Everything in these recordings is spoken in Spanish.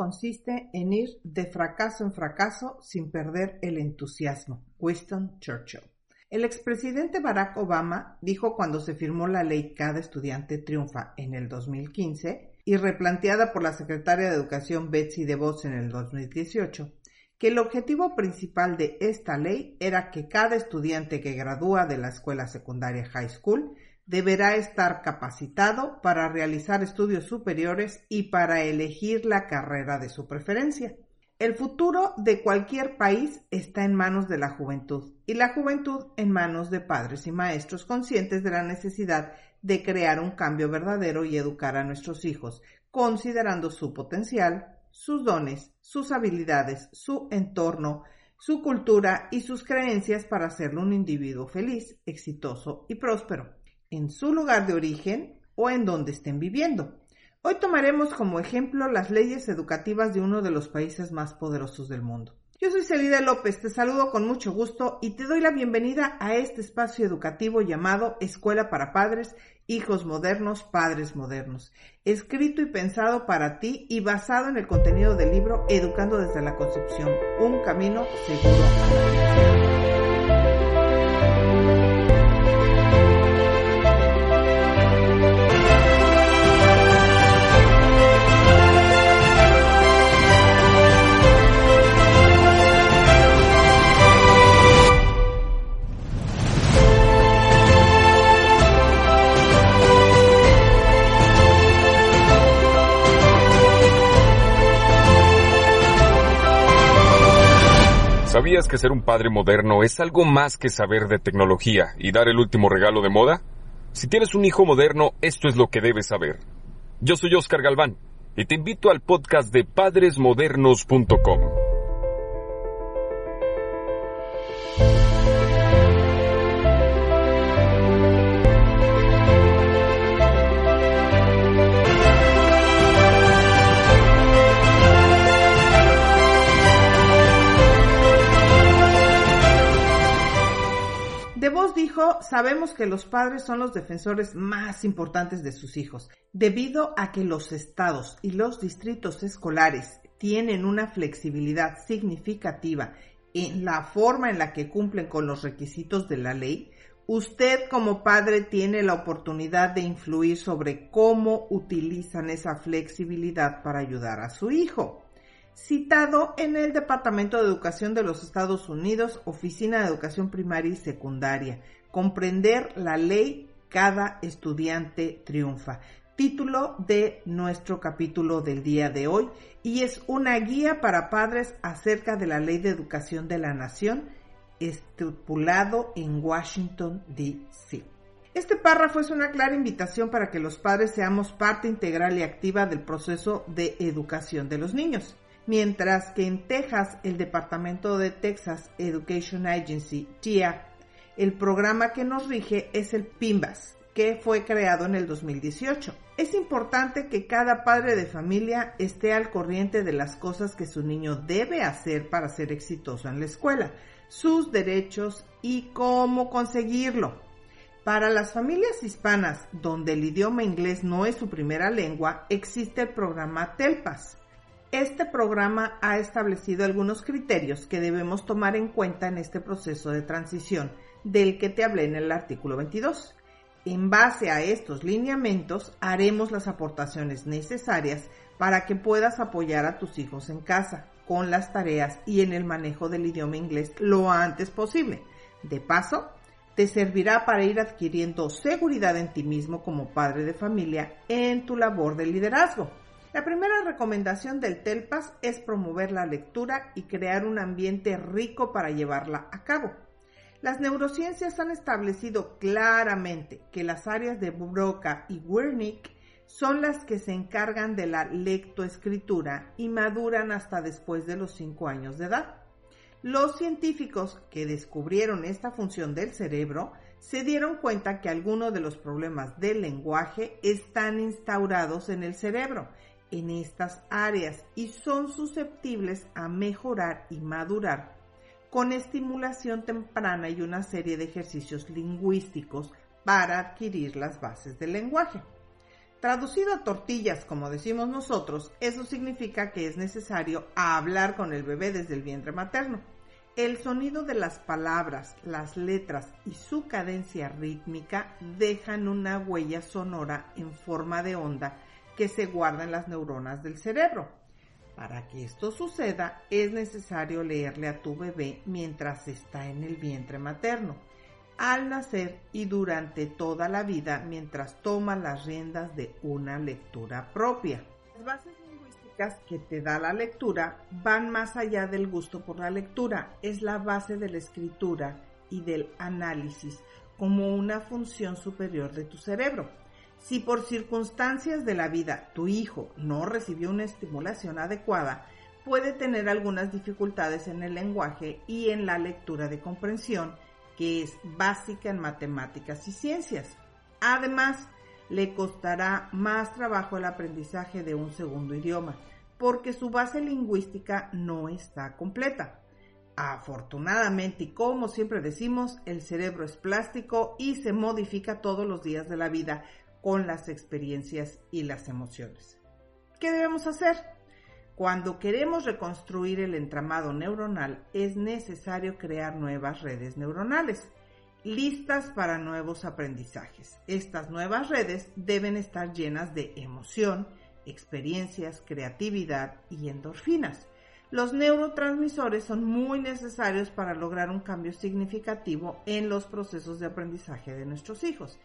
consiste en ir de fracaso en fracaso sin perder el entusiasmo. Winston Churchill. El expresidente Barack Obama dijo cuando se firmó la ley Cada estudiante triunfa en el 2015 y replanteada por la secretaria de Educación Betsy DeVos en el 2018, que el objetivo principal de esta ley era que cada estudiante que gradúa de la escuela secundaria high school deberá estar capacitado para realizar estudios superiores y para elegir la carrera de su preferencia. El futuro de cualquier país está en manos de la juventud y la juventud en manos de padres y maestros conscientes de la necesidad de crear un cambio verdadero y educar a nuestros hijos, considerando su potencial, sus dones, sus habilidades, su entorno, su cultura y sus creencias para hacerlo un individuo feliz, exitoso y próspero en su lugar de origen o en donde estén viviendo. Hoy tomaremos como ejemplo las leyes educativas de uno de los países más poderosos del mundo. Yo soy Celida López, te saludo con mucho gusto y te doy la bienvenida a este espacio educativo llamado Escuela para Padres, Hijos Modernos, Padres Modernos, escrito y pensado para ti y basado en el contenido del libro Educando desde la Concepción, un camino seguro ¿Sabías que ser un padre moderno es algo más que saber de tecnología y dar el último regalo de moda? Si tienes un hijo moderno, esto es lo que debes saber. Yo soy Oscar Galván y te invito al podcast de padresmodernos.com. Vos dijo, sabemos que los padres son los defensores más importantes de sus hijos, debido a que los estados y los distritos escolares tienen una flexibilidad significativa en la forma en la que cumplen con los requisitos de la ley, usted como padre tiene la oportunidad de influir sobre cómo utilizan esa flexibilidad para ayudar a su hijo citado en el Departamento de Educación de los Estados Unidos, Oficina de Educación Primaria y Secundaria. Comprender la ley Cada estudiante triunfa. Título de nuestro capítulo del día de hoy y es una guía para padres acerca de la ley de educación de la nación estipulado en Washington, D.C. Este párrafo es una clara invitación para que los padres seamos parte integral y activa del proceso de educación de los niños mientras que en Texas el Departamento de Texas Education Agency, TIA, el programa que nos rige es el PIMBAS, que fue creado en el 2018. Es importante que cada padre de familia esté al corriente de las cosas que su niño debe hacer para ser exitoso en la escuela, sus derechos y cómo conseguirlo. Para las familias hispanas donde el idioma inglés no es su primera lengua, existe el programa TELPAS, este programa ha establecido algunos criterios que debemos tomar en cuenta en este proceso de transición del que te hablé en el artículo 22. En base a estos lineamientos haremos las aportaciones necesarias para que puedas apoyar a tus hijos en casa con las tareas y en el manejo del idioma inglés lo antes posible. De paso, te servirá para ir adquiriendo seguridad en ti mismo como padre de familia en tu labor de liderazgo. La primera recomendación del TELPAS es promover la lectura y crear un ambiente rico para llevarla a cabo. Las neurociencias han establecido claramente que las áreas de Broca y Wernicke son las que se encargan de la lectoescritura y maduran hasta después de los 5 años de edad. Los científicos que descubrieron esta función del cerebro se dieron cuenta que algunos de los problemas del lenguaje están instaurados en el cerebro, en estas áreas, y son susceptibles a mejorar y madurar con estimulación temprana y una serie de ejercicios lingüísticos para adquirir las bases del lenguaje. Traducido a tortillas, como decimos nosotros, eso significa que es necesario hablar con el bebé desde el vientre materno. El sonido de las palabras, las letras y su cadencia rítmica dejan una huella sonora en forma de onda que se guarda en las neuronas del cerebro. Para que esto suceda es necesario leerle a tu bebé mientras está en el vientre materno, al nacer y durante toda la vida mientras toma las riendas de una lectura propia. Las bases lingüísticas que te da la lectura van más allá del gusto por la lectura, es la base de la escritura y del análisis como una función superior de tu cerebro. Si por circunstancias de la vida tu hijo no recibió una estimulación adecuada, puede tener algunas dificultades en el lenguaje y en la lectura de comprensión, que es básica en matemáticas y ciencias. Además, le costará más trabajo el aprendizaje de un segundo idioma, porque su base lingüística no está completa. Afortunadamente, y como siempre decimos, el cerebro es plástico y se modifica todos los días de la vida, con las experiencias y las emociones. ¿Qué debemos hacer? Cuando queremos reconstruir el entramado neuronal es necesario crear nuevas redes neuronales, listas para nuevos aprendizajes. Estas nuevas redes deben estar llenas de emoción, experiencias, creatividad y endorfinas. Los neurotransmisores son muy necesarios para lograr un cambio significativo en los procesos de aprendizaje de nuestros hijos.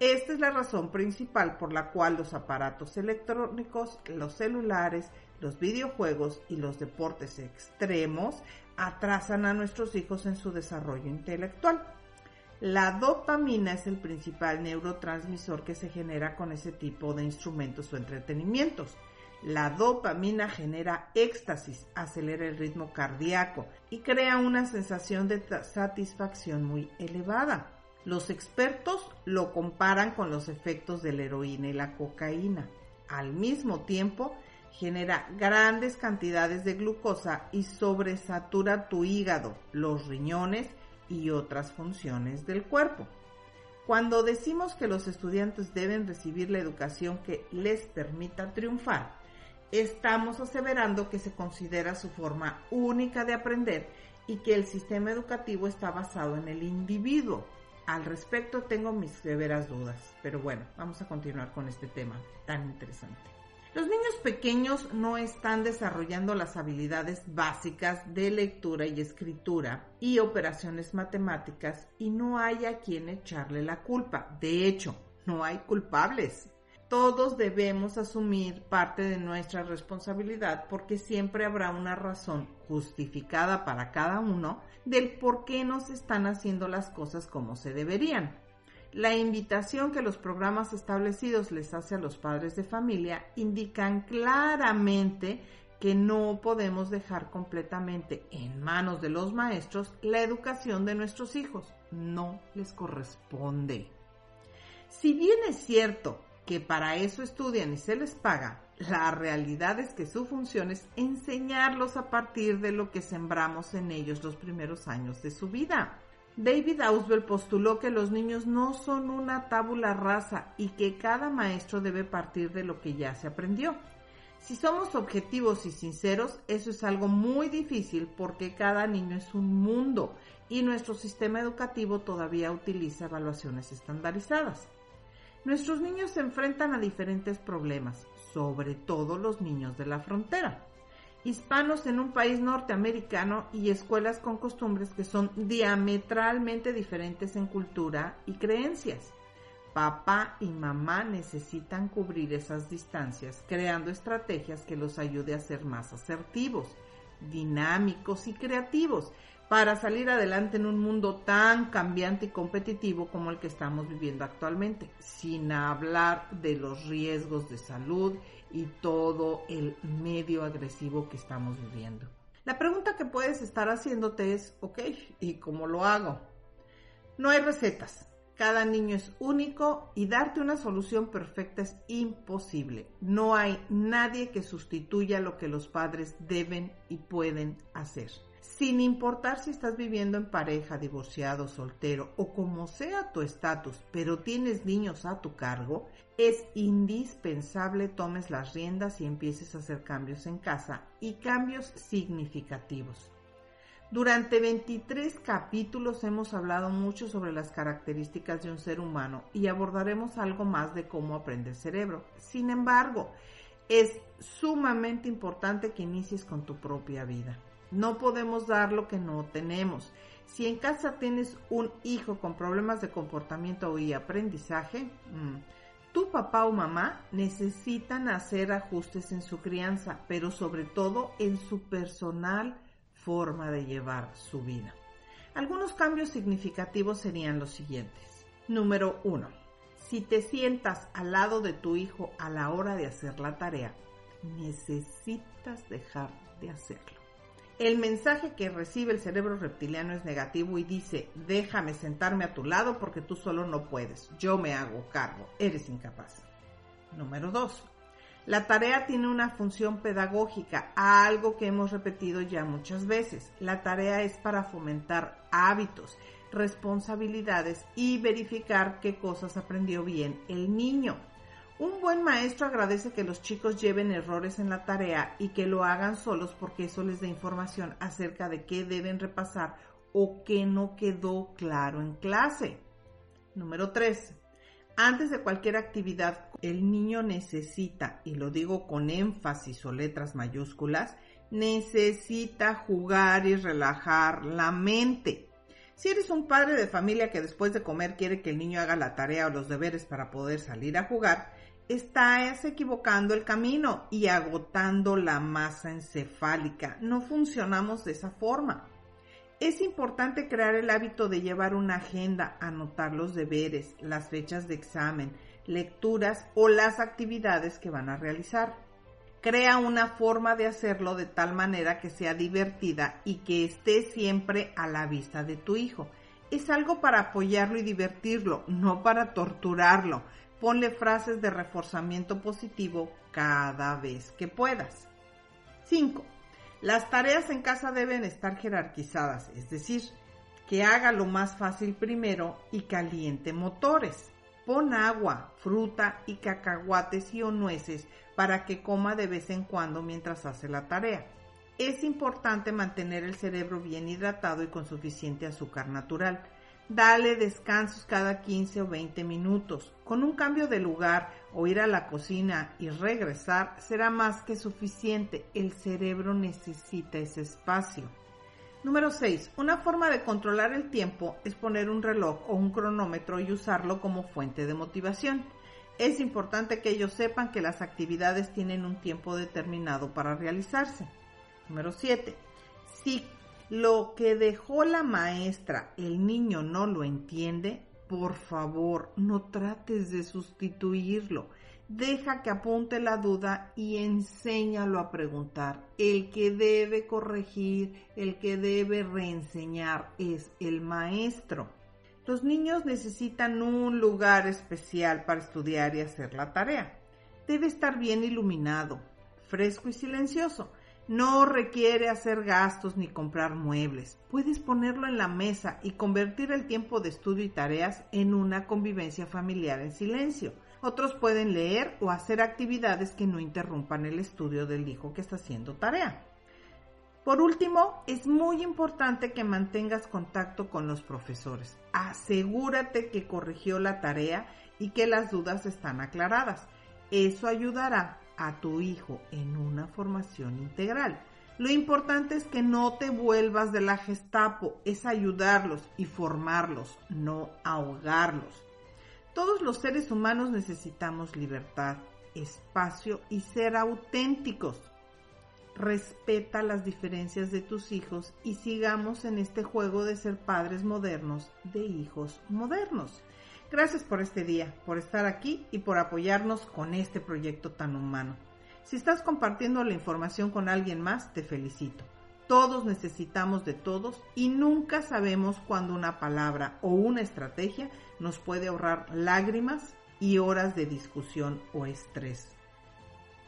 Esta es la razón principal por la cual los aparatos electrónicos, los celulares, los videojuegos y los deportes extremos atrasan a nuestros hijos en su desarrollo intelectual. La dopamina es el principal neurotransmisor que se genera con ese tipo de instrumentos o entretenimientos. La dopamina genera éxtasis, acelera el ritmo cardíaco y crea una sensación de satisfacción muy elevada. Los expertos lo comparan con los efectos de la heroína y la cocaína. Al mismo tiempo, genera grandes cantidades de glucosa y sobresatura tu hígado, los riñones y otras funciones del cuerpo. Cuando decimos que los estudiantes deben recibir la educación que les permita triunfar, estamos aseverando que se considera su forma única de aprender y que el sistema educativo está basado en el individuo, al respecto tengo mis severas dudas, pero bueno, vamos a continuar con este tema tan interesante. Los niños pequeños no están desarrollando las habilidades básicas de lectura y escritura y operaciones matemáticas y no hay a quien echarle la culpa. De hecho, no hay culpables todos debemos asumir parte de nuestra responsabilidad porque siempre habrá una razón justificada para cada uno del por qué no se están haciendo las cosas como se deberían. La invitación que los programas establecidos les hace a los padres de familia indican claramente que no podemos dejar completamente en manos de los maestros la educación de nuestros hijos. No les corresponde. Si bien es cierto que para eso estudian y se les paga, la realidad es que su función es enseñarlos a partir de lo que sembramos en ellos los primeros años de su vida. David Auswell postuló que los niños no son una tábula rasa y que cada maestro debe partir de lo que ya se aprendió. Si somos objetivos y sinceros, eso es algo muy difícil porque cada niño es un mundo y nuestro sistema educativo todavía utiliza evaluaciones estandarizadas. Nuestros niños se enfrentan a diferentes problemas, sobre todo los niños de la frontera. Hispanos en un país norteamericano y escuelas con costumbres que son diametralmente diferentes en cultura y creencias. Papá y mamá necesitan cubrir esas distancias, creando estrategias que los ayude a ser más asertivos, dinámicos y creativos, para salir adelante en un mundo tan cambiante y competitivo como el que estamos viviendo actualmente, sin hablar de los riesgos de salud y todo el medio agresivo que estamos viviendo. La pregunta que puedes estar haciéndote es, ok, ¿y cómo lo hago? No hay recetas. Cada niño es único y darte una solución perfecta es imposible. No hay nadie que sustituya lo que los padres deben y pueden hacer sin importar si estás viviendo en pareja, divorciado, soltero o como sea tu estatus, pero tienes niños a tu cargo, es indispensable tomes las riendas y empieces a hacer cambios en casa y cambios significativos. Durante 23 capítulos hemos hablado mucho sobre las características de un ser humano y abordaremos algo más de cómo aprende el cerebro. Sin embargo, es sumamente importante que inicies con tu propia vida. No podemos dar lo que no tenemos. Si en casa tienes un hijo con problemas de comportamiento y aprendizaje, mm, tu papá o mamá necesitan hacer ajustes en su crianza, pero sobre todo en su personal forma de llevar su vida. Algunos cambios significativos serían los siguientes. Número uno, si te sientas al lado de tu hijo a la hora de hacer la tarea, necesitas dejar de hacerlo. El mensaje que recibe el cerebro reptiliano es negativo y dice, déjame sentarme a tu lado porque tú solo no puedes, yo me hago cargo, eres incapaz. Número 2. La tarea tiene una función pedagógica, algo que hemos repetido ya muchas veces. La tarea es para fomentar hábitos, responsabilidades y verificar qué cosas aprendió bien el niño. Un buen maestro agradece que los chicos lleven errores en la tarea y que lo hagan solos porque eso les da información acerca de qué deben repasar o qué no quedó claro en clase. Número 3. Antes de cualquier actividad, el niño necesita, y lo digo con énfasis o letras mayúsculas, necesita jugar y relajar la mente. Si eres un padre de familia que después de comer quiere que el niño haga la tarea o los deberes para poder salir a jugar, estás equivocando el camino y agotando la masa encefálica. No funcionamos de esa forma. Es importante crear el hábito de llevar una agenda, anotar los deberes, las fechas de examen, lecturas o las actividades que van a realizar. Crea una forma de hacerlo de tal manera que sea divertida y que esté siempre a la vista de tu hijo. Es algo para apoyarlo y divertirlo, no para torturarlo ponle frases de reforzamiento positivo cada vez que puedas. 5. Las tareas en casa deben estar jerarquizadas, es decir, que haga lo más fácil primero y caliente motores. Pon agua, fruta y cacahuates y o nueces para que coma de vez en cuando mientras hace la tarea. Es importante mantener el cerebro bien hidratado y con suficiente azúcar natural Dale descansos cada 15 o 20 minutos. Con un cambio de lugar o ir a la cocina y regresar será más que suficiente. El cerebro necesita ese espacio. Número 6. Una forma de controlar el tiempo es poner un reloj o un cronómetro y usarlo como fuente de motivación. Es importante que ellos sepan que las actividades tienen un tiempo determinado para realizarse. Número 7. Si lo que dejó la maestra, el niño no lo entiende, por favor, no trates de sustituirlo. Deja que apunte la duda y enséñalo a preguntar. El que debe corregir, el que debe reenseñar es el maestro. Los niños necesitan un lugar especial para estudiar y hacer la tarea. Debe estar bien iluminado, fresco y silencioso. No requiere hacer gastos ni comprar muebles. Puedes ponerlo en la mesa y convertir el tiempo de estudio y tareas en una convivencia familiar en silencio. Otros pueden leer o hacer actividades que no interrumpan el estudio del hijo que está haciendo tarea. Por último, es muy importante que mantengas contacto con los profesores. Asegúrate que corrigió la tarea y que las dudas están aclaradas. Eso ayudará a tu hijo en una formación integral. Lo importante es que no te vuelvas de la Gestapo, es ayudarlos y formarlos, no ahogarlos. Todos los seres humanos necesitamos libertad, espacio y ser auténticos. respeta las diferencias de tus hijos y sigamos en este juego de ser padres modernos de hijos modernos. Gracias por este día, por estar aquí y por apoyarnos con este proyecto tan humano. Si estás compartiendo la información con alguien más, te felicito. Todos necesitamos de todos y nunca sabemos cuándo una palabra o una estrategia nos puede ahorrar lágrimas y horas de discusión o estrés.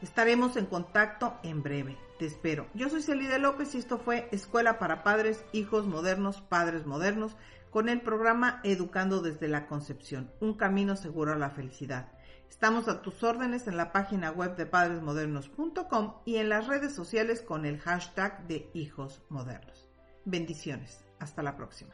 Estaremos en contacto en breve. Te espero. Yo soy Celide López y esto fue Escuela para Padres, Hijos Modernos, Padres Modernos, con el programa Educando desde la Concepción, un camino seguro a la felicidad. Estamos a tus órdenes en la página web de padresmodernos.com y en las redes sociales con el hashtag de Hijos Modernos. Bendiciones. Hasta la próxima.